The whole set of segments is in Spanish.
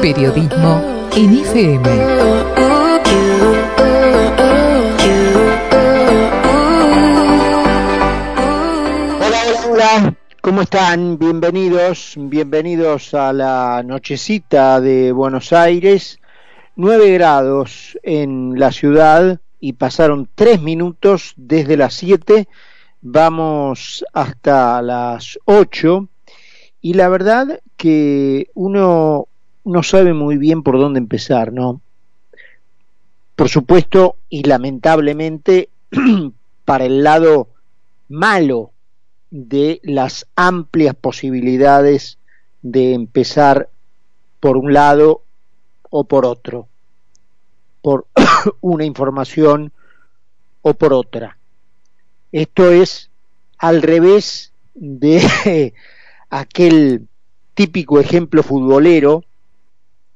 Periodismo en FM. ¿cómo están? Bienvenidos, bienvenidos a la nochecita de Buenos Aires. 9 grados en la ciudad y pasaron 3 minutos desde las 7. Vamos hasta las 8 y la verdad que uno no sabe muy bien por dónde empezar, ¿no? Por supuesto y lamentablemente para el lado malo de las amplias posibilidades de empezar por un lado o por otro, por una información o por otra. Esto es al revés de aquel típico ejemplo futbolero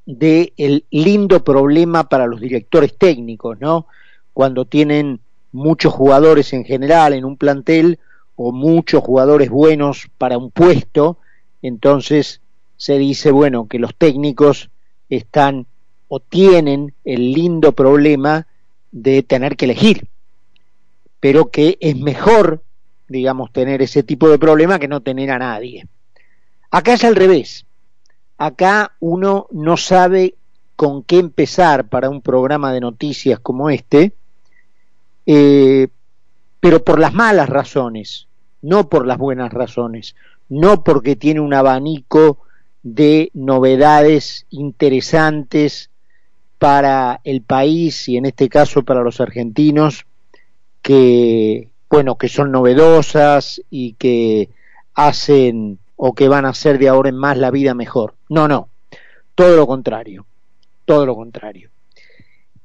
de el lindo problema para los directores técnicos, ¿no? Cuando tienen muchos jugadores en general en un plantel o muchos jugadores buenos para un puesto, entonces se dice, bueno, que los técnicos están o tienen el lindo problema de tener que elegir, pero que es mejor, digamos, tener ese tipo de problema que no tener a nadie. Acá es al revés. Acá uno no sabe con qué empezar para un programa de noticias como este, eh, pero por las malas razones, no por las buenas razones, no porque tiene un abanico de novedades interesantes para el país y en este caso para los argentinos que bueno que son novedosas y que hacen o que van a hacer de ahora en más la vida mejor. No, no, todo lo contrario, todo lo contrario.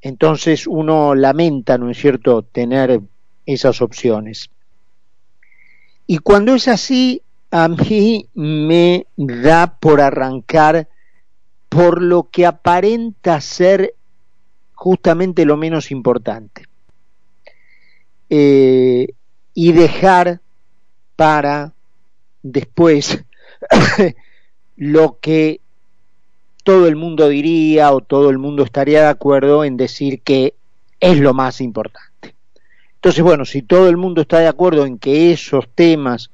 Entonces uno lamenta, ¿no es cierto?, tener esas opciones. Y cuando es así, a mí me da por arrancar por lo que aparenta ser justamente lo menos importante. Eh, y dejar para después lo que todo el mundo diría o todo el mundo estaría de acuerdo en decir que es lo más importante. Entonces, bueno, si todo el mundo está de acuerdo en que esos temas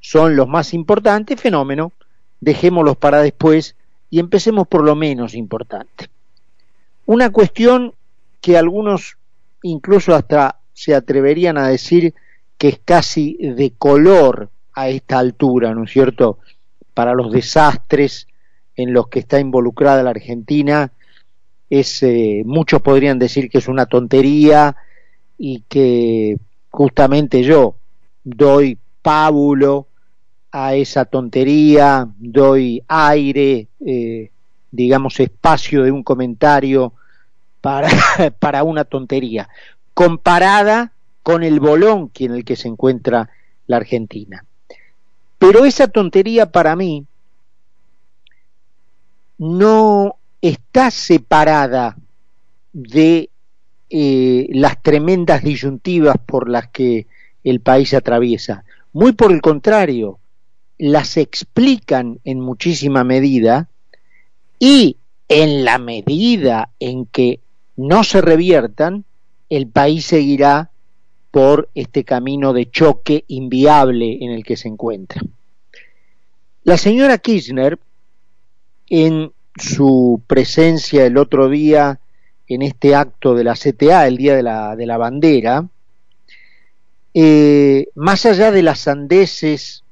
son los más importantes, fenómeno, dejémoslos para después y empecemos por lo menos importante. Una cuestión que algunos incluso hasta se atreverían a decir que es casi de color a esta altura, ¿no es cierto?, para los desastres en los que está involucrada la Argentina, es, eh, muchos podrían decir que es una tontería y que justamente yo doy pábulo a esa tontería, doy aire, eh, digamos, espacio de un comentario para, para una tontería, comparada con el bolón en el que se encuentra la Argentina. Pero esa tontería para mí no está separada de eh, las tremendas disyuntivas por las que el país atraviesa. Muy por el contrario, las explican en muchísima medida y en la medida en que no se reviertan, el país seguirá por este camino de choque inviable en el que se encuentra. La señora Kirchner, en su presencia el otro día en este acto de la CTA, el Día de la, de la Bandera, eh, más allá de las sandeces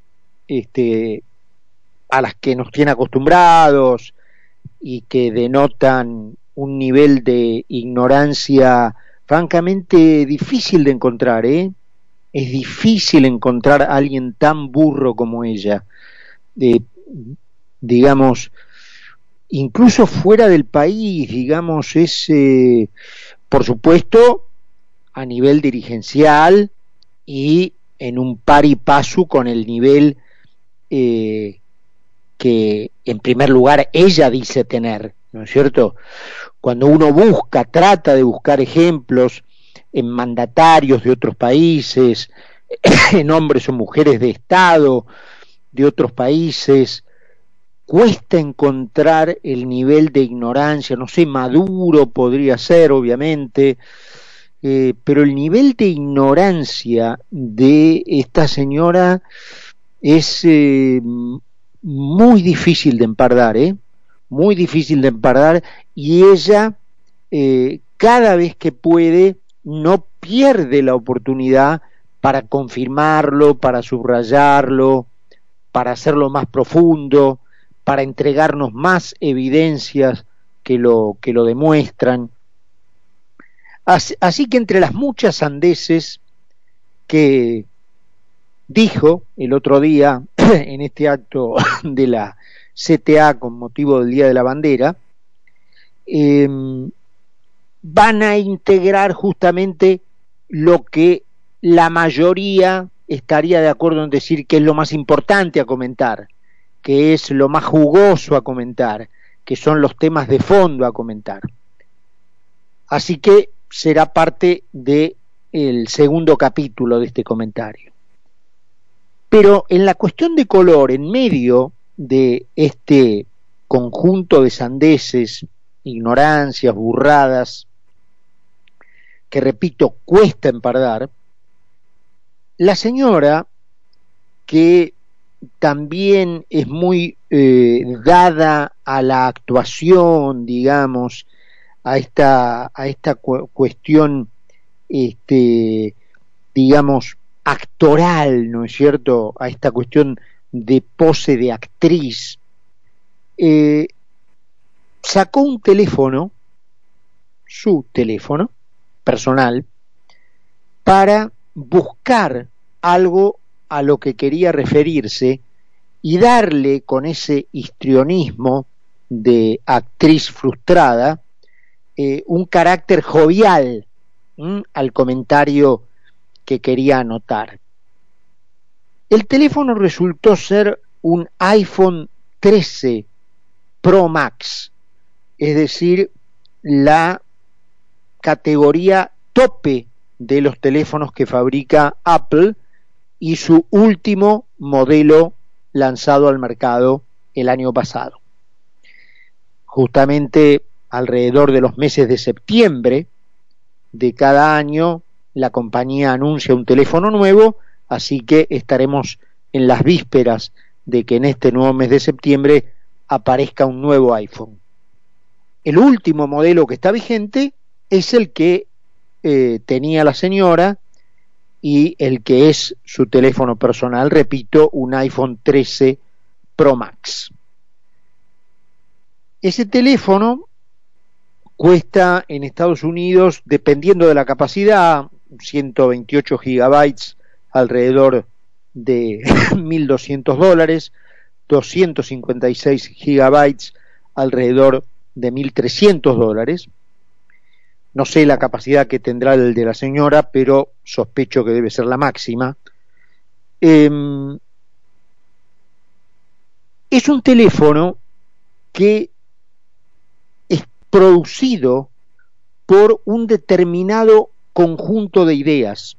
este, a las que nos tiene acostumbrados y que denotan un nivel de ignorancia francamente difícil de encontrar, ¿eh? Es difícil encontrar a alguien tan burro como ella. digamos, incluso fuera del país, digamos, es, eh, por supuesto, a nivel dirigencial y en un par y paso con el nivel eh, que, en primer lugar, ella dice tener, ¿no es cierto? Cuando uno busca, trata de buscar ejemplos en mandatarios de otros países, en hombres o mujeres de Estado de otros países, cuesta encontrar el nivel de ignorancia, no sé, maduro podría ser, obviamente, eh, pero el nivel de ignorancia de esta señora es eh, muy difícil de empardar, ¿eh? Muy difícil de empardar y ella eh, cada vez que puede no pierde la oportunidad para confirmarlo, para subrayarlo, para hacerlo más profundo, para entregarnos más evidencias que lo, que lo demuestran. Así, así que entre las muchas sandeces que dijo el otro día en este acto de la CTA con motivo del Día de la Bandera, eh, van a integrar justamente lo que la mayoría estaría de acuerdo en decir que es lo más importante a comentar, que es lo más jugoso a comentar, que son los temas de fondo a comentar. Así que será parte del el segundo capítulo de este comentario. Pero en la cuestión de color, en medio de este conjunto de sandeces, ignorancias, burradas, que repito, cuesta empardar, la señora, que también es muy eh, dada a la actuación, digamos, a esta, a esta cu cuestión, este, digamos, actoral, ¿no es cierto?, a esta cuestión de pose de actriz, eh, sacó un teléfono, su teléfono personal, para buscar algo a lo que quería referirse y darle con ese histrionismo de actriz frustrada eh, un carácter jovial al comentario que quería anotar. El teléfono resultó ser un iPhone 13 Pro Max, es decir, la categoría tope de los teléfonos que fabrica Apple y su último modelo lanzado al mercado el año pasado. Justamente alrededor de los meses de septiembre de cada año la compañía anuncia un teléfono nuevo, así que estaremos en las vísperas de que en este nuevo mes de septiembre aparezca un nuevo iPhone. El último modelo que está vigente es el que eh, tenía la señora y el que es su teléfono personal, repito, un iPhone 13 Pro Max. Ese teléfono cuesta en Estados Unidos, dependiendo de la capacidad, 128 gigabytes, alrededor de 1.200 dólares, 256 gigabytes, alrededor de 1.300 dólares. No sé la capacidad que tendrá el de la señora, pero sospecho que debe ser la máxima. Eh, es un teléfono que es producido por un determinado conjunto de ideas,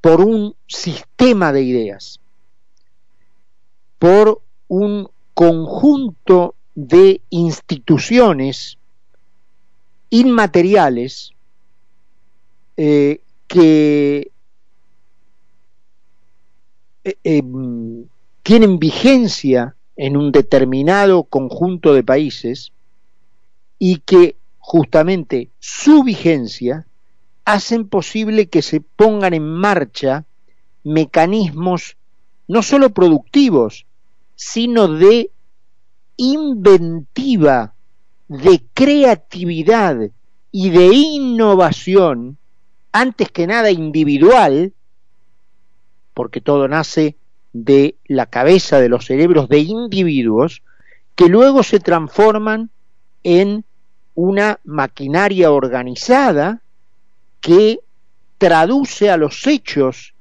por un sistema de ideas, por un conjunto de instituciones inmateriales eh, que eh, eh, tienen vigencia en un determinado conjunto de países y que justamente su vigencia hacen posible que se pongan en marcha mecanismos no solo productivos, sino de inventiva, de creatividad y de innovación, antes que nada individual, porque todo nace de la cabeza de los cerebros de individuos, que luego se transforman en una maquinaria organizada que traduce a los hechos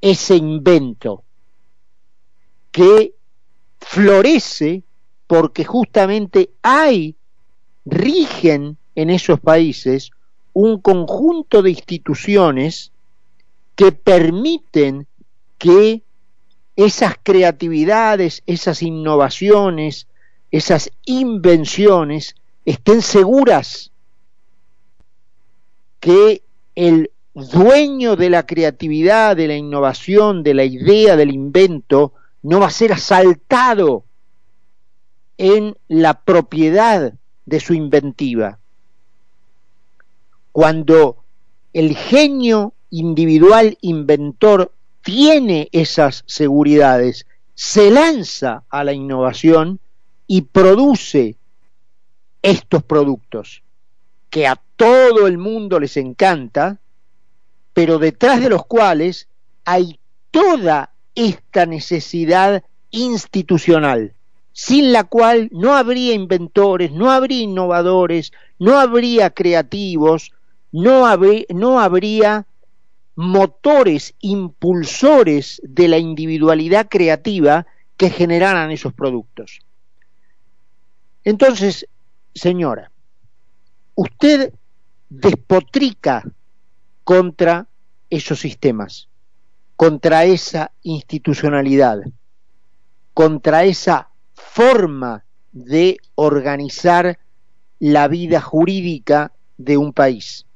ese invento, que florece porque justamente hay, rigen en esos países un conjunto de instituciones que permiten que esas creatividades, esas innovaciones, esas invenciones estén seguras que el dueño de la creatividad, de la innovación, de la idea, del invento, no va a ser asaltado en la propiedad de su inventiva. Cuando el genio individual inventor tiene esas seguridades, se lanza a la innovación y produce estos productos que a todo el mundo les encanta, pero detrás de los cuales hay toda esta necesidad institucional, sin la cual no habría inventores, no habría innovadores, no habría creativos, no, habría motores, impulsores de la individualidad creativa que generaran esos productos. Entonces, señora, usted despotrica contra esos sistemas, contra esa institucionalidad, contra esa forma de organizar la vida jurídica de un país.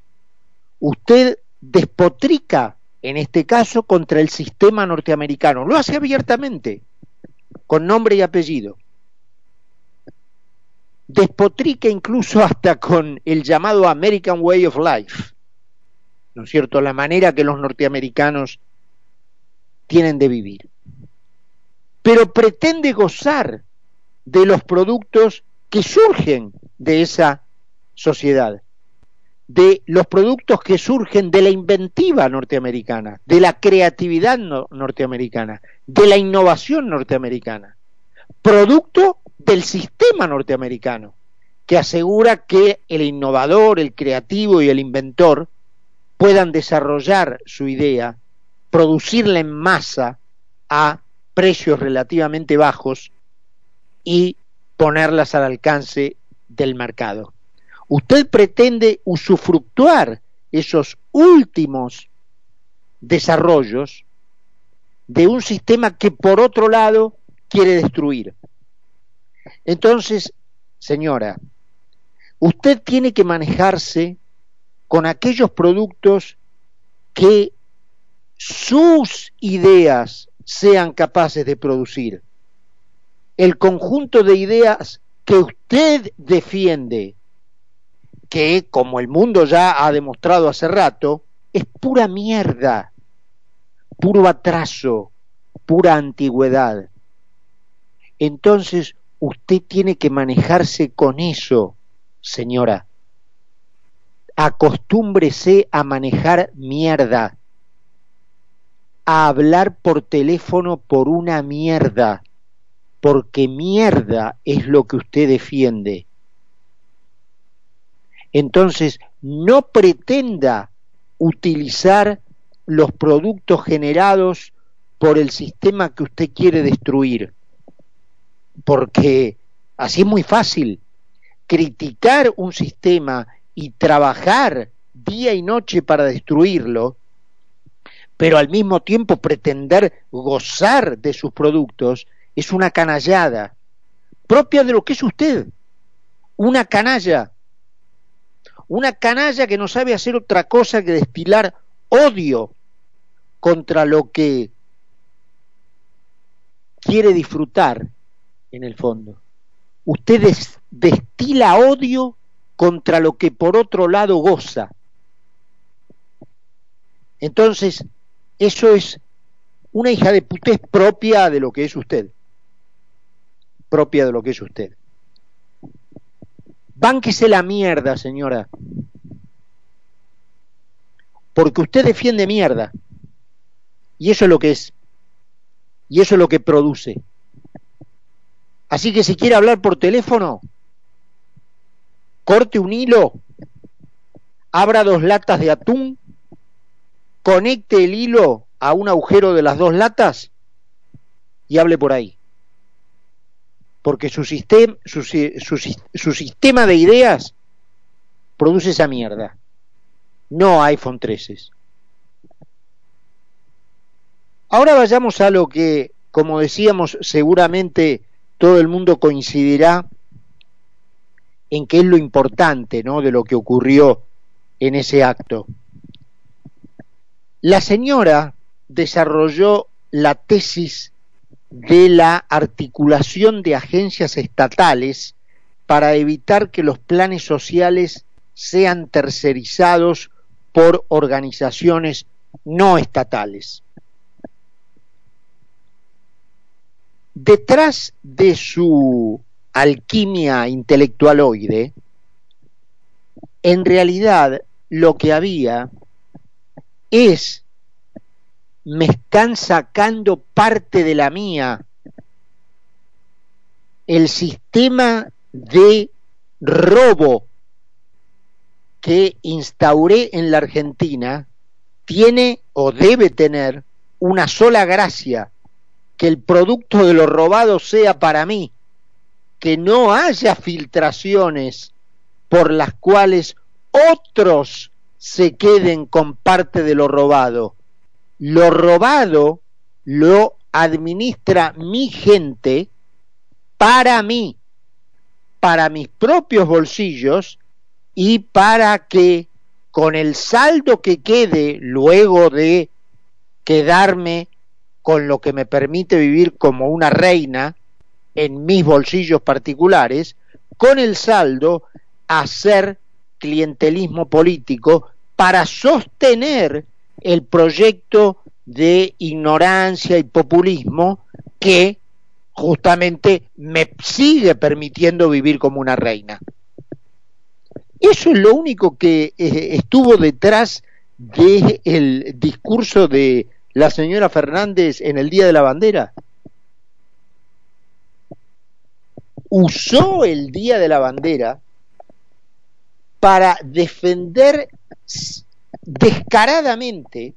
Usted despotrica, en este caso, contra el sistema norteamericano. Lo hace abiertamente, con nombre y apellido. Despotrica incluso hasta con el llamado American Way of Life, ¿no es cierto? La manera que los norteamericanos tienen de vivir. Pero pretende gozar de los productos que surgen de esa sociedad de los productos que surgen de la inventiva norteamericana, de la creatividad norteamericana, de la innovación norteamericana, producto del sistema norteamericano, que asegura que el innovador, el creativo y el inventor puedan desarrollar su idea, producirla en masa a precios relativamente bajos y ponerlas al alcance del mercado usted pretende usufructuar esos últimos desarrollos de un sistema que por otro lado quiere destruir. Entonces, señora, usted tiene que manejarse con aquellos productos que sus ideas sean capaces de producir. El conjunto de ideas que usted defiende que, como el mundo ya ha demostrado hace rato, es pura mierda, puro atraso, pura antigüedad. Entonces usted tiene que manejarse con eso, señora. Acostúmbrese a manejar mierda, a hablar por teléfono por una mierda, porque mierda es lo que usted defiende. Entonces, no pretenda utilizar los productos generados por el sistema que usted quiere destruir, porque así es muy fácil criticar un sistema y trabajar día y noche para destruirlo, pero al mismo tiempo pretender gozar de sus productos es una canallada propia de lo que es usted, una canalla. Una canalla que no sabe hacer otra cosa que destilar odio contra lo que quiere disfrutar en el fondo. Usted destila odio contra lo que por otro lado goza. Entonces, eso es una hija de putés propia de lo que es usted. Propia de lo que es usted. Bánquese la mierda, señora. Porque usted defiende mierda. Y eso es lo que es. Y eso es lo que produce. Así que si quiere hablar por teléfono, corte un hilo, abra dos latas de atún, conecte el hilo a un agujero de las dos latas y hable por ahí porque su, sistema, de ideas produce esa mierda, no iPhone 13. Ahora vayamos a lo que, como decíamos, seguramente todo el mundo coincidirá en qué es lo importante ¿no? de lo que ocurrió en ese acto. La señora desarrolló la tesis de la articulación de agencias estatales para evitar que los planes sociales sean tercerizados por organizaciones no estatales. Detrás de su alquimia intelectualoide, en realidad lo que había es me están sacando parte de la mía. El sistema de robo que instauré en la Argentina tiene o debe tener una sola gracia, que el producto de lo robado sea para mí, que no haya filtraciones por las cuales otros se queden con parte de lo robado. Lo robado lo administra mi gente para mí, para mis propios bolsillos y para que con el saldo que quede luego de quedarme con lo que me permite vivir como una reina en mis bolsillos particulares, con el saldo hacer clientelismo político para sostener el proyecto de ignorancia y populismo que justamente me sigue permitiendo vivir como una reina. Eso es lo único que eh, estuvo detrás del discurso de la señora Fernández en el Día de la Bandera. Usó el Día de la Bandera para defender descaradamente,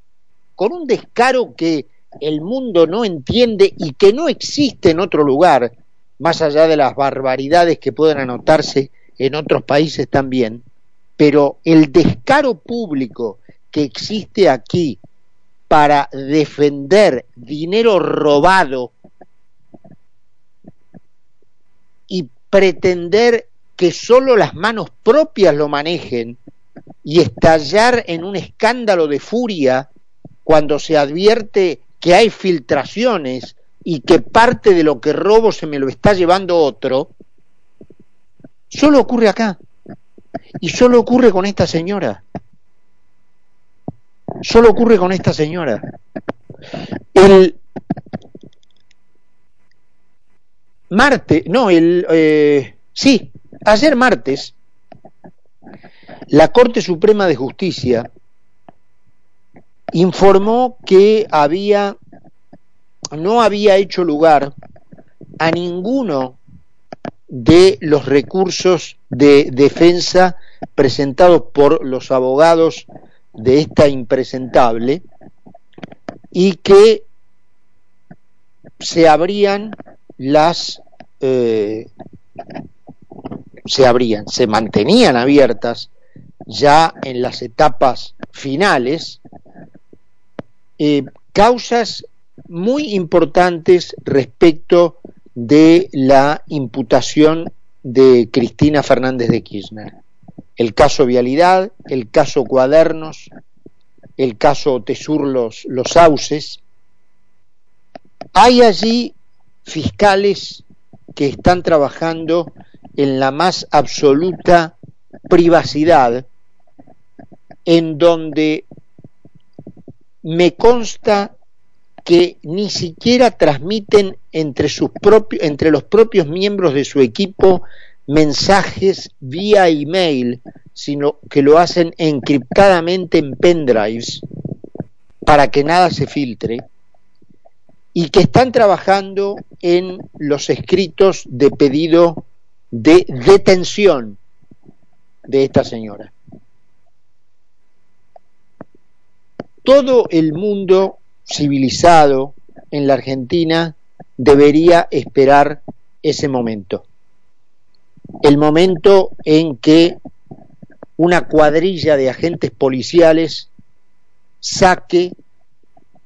con un descaro que el mundo no entiende y que no existe en otro lugar, más allá de las barbaridades que pueden anotarse en otros países también, pero el descaro público que existe aquí para defender dinero robado y pretender que solo las manos propias lo manejen y estallar en un escándalo de furia cuando se advierte que hay filtraciones y que parte de lo que robo se me lo está llevando otro, solo ocurre acá. Y solo ocurre con esta señora. Solo ocurre con esta señora. El martes, no, el, eh, sí, ayer martes, la Corte Suprema de Justicia informó que había no había hecho lugar a ninguno de los recursos de defensa presentados por los abogados de esta impresentable y que se abrían las eh, se abrían, se mantenían abiertas ya en las etapas finales, eh, causas muy importantes respecto de la imputación de Cristina Fernández de Kirchner. El caso Vialidad, el caso Cuadernos, el caso Tesur Los, los. Hay allí fiscales que están trabajando en la más absoluta privacidad en donde me consta que ni siquiera transmiten entre, sus propios, entre los propios miembros de su equipo mensajes vía email, sino que lo hacen encriptadamente en pendrives para que nada se filtre, y que están trabajando en los escritos de pedido de detención de esta señora. todo el mundo civilizado en la Argentina debería esperar ese momento. El momento en que una cuadrilla de agentes policiales saque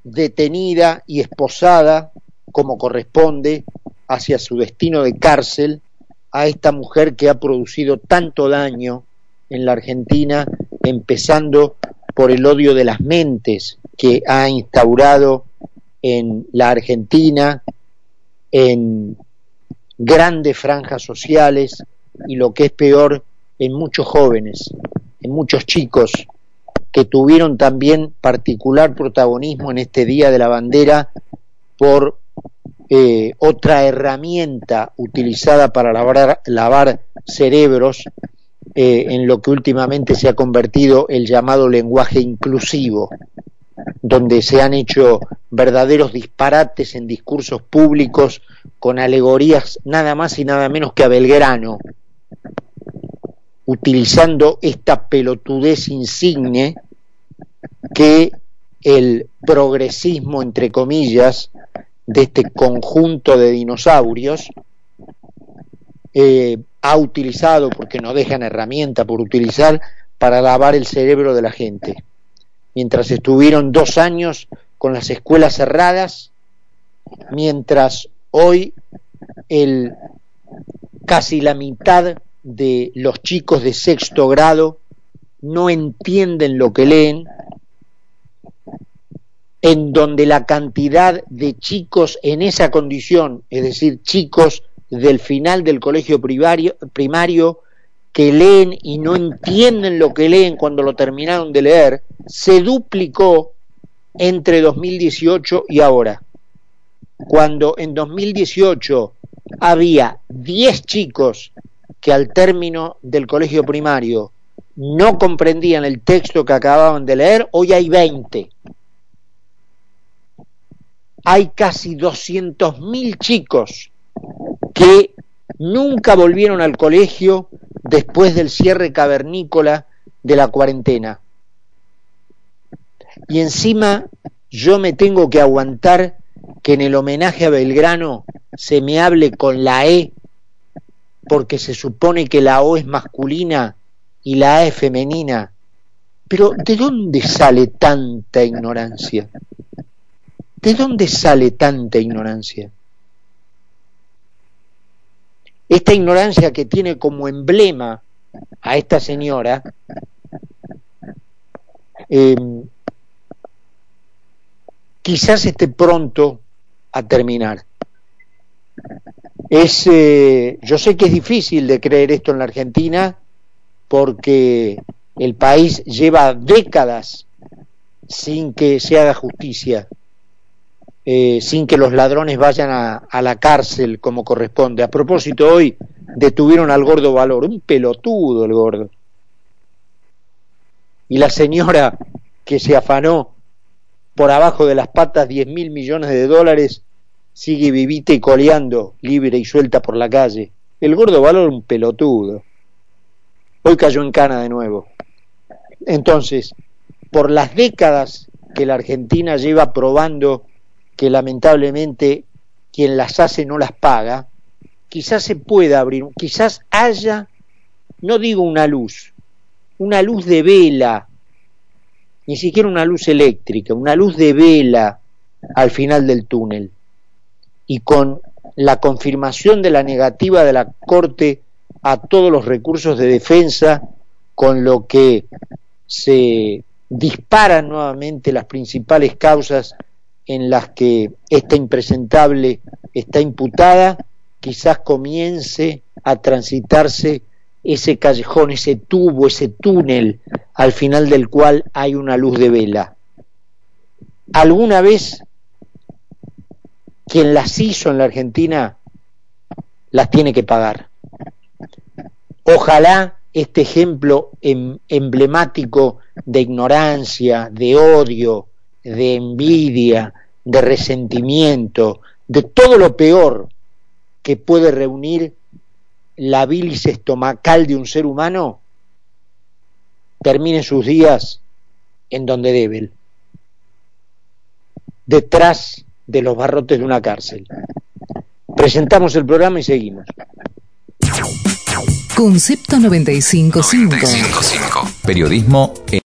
detenida y esposada, como corresponde, hacia su destino de cárcel a esta mujer que ha producido tanto daño en la Argentina, empezando por el odio de las mentes que ha instaurado en la Argentina, en grandes franjas sociales y lo que es peor, en muchos jóvenes, en muchos chicos que tuvieron también particular protagonismo en este Día de la Bandera por eh, otra herramienta utilizada para lavar, lavar cerebros eh, en lo que últimamente se ha convertido el llamado lenguaje inclusivo, donde se han hecho verdaderos disparates en discursos públicos con alegorías nada más y nada menos que a Belgrano, utilizando esta pelotudez insigne que el progresismo, entre comillas, de este conjunto de dinosaurios, eh, ha utilizado, porque no dejan herramienta por utilizar, para lavar el cerebro de la gente. Mientras estuvieron dos años con las escuelas cerradas, mientras hoy el, casi la mitad de los chicos de sexto grado no entienden lo que leen, en donde la cantidad de chicos en esa condición, es decir, chicos del final del colegio primario, primario que leen y no entienden lo que leen cuando lo terminaron de leer, se duplicó entre 2018 y ahora. Cuando en 2018 había 10 chicos que al término del colegio primario no comprendían el texto que acababan de leer, hoy hay 20 hay casi 200.000 chicos que nunca volvieron al colegio después del cierre cavernícola de la cuarentena. Y encima yo me tengo que aguantar que en el homenaje a Belgrano se me hable con la E, porque se supone que la O es masculina y la A es femenina. Pero ¿de dónde sale tanta ignorancia? ¿De dónde sale tanta ignorancia? Esta ignorancia que tiene como emblema a esta señora em, quizás esté pronto a terminar. Es, eh, yo sé que es difícil de creer esto en la Argentina porque el país lleva décadas sin que se haga justicia eh, sin que los ladrones vayan a, la cárcel como corresponde. A propósito, hoy detuvieron al gordo Valor, un pelotudo el gordo. Y la señora que se afanó por abajo de las patas 10 mil millones de dólares sigue vivita y coleando, libre y suelta por la calle. El gordo Valor, un pelotudo. Hoy cayó en cana de nuevo. Entonces, por las décadas que la Argentina lleva probando que lamentablemente quien las hace no las paga, quizás se pueda abrir, quizás haya, no digo una luz, una luz de vela, ni siquiera una luz eléctrica, una luz de vela al final del túnel. Y con la confirmación de la negativa de la Corte a todos los recursos de defensa, con lo que se disparan nuevamente las principales causas en las que esta impresentable está imputada, quizás comience a transitarse ese callejón, ese tubo, ese túnel, al final del cual hay una luz de vela. ¿Alguna vez quien las hizo en la Argentina las tiene que pagar? Ojalá este ejemplo em, emblemático de ignorancia, de odio, de envidia, de resentimiento, de todo lo peor que puede reunir la bilis estomacal de un ser humano, termine sus días en donde debe, detrás de los barrotes de una cárcel. Presentamos el programa y seguimos. Concepto 955. 955. Periodismo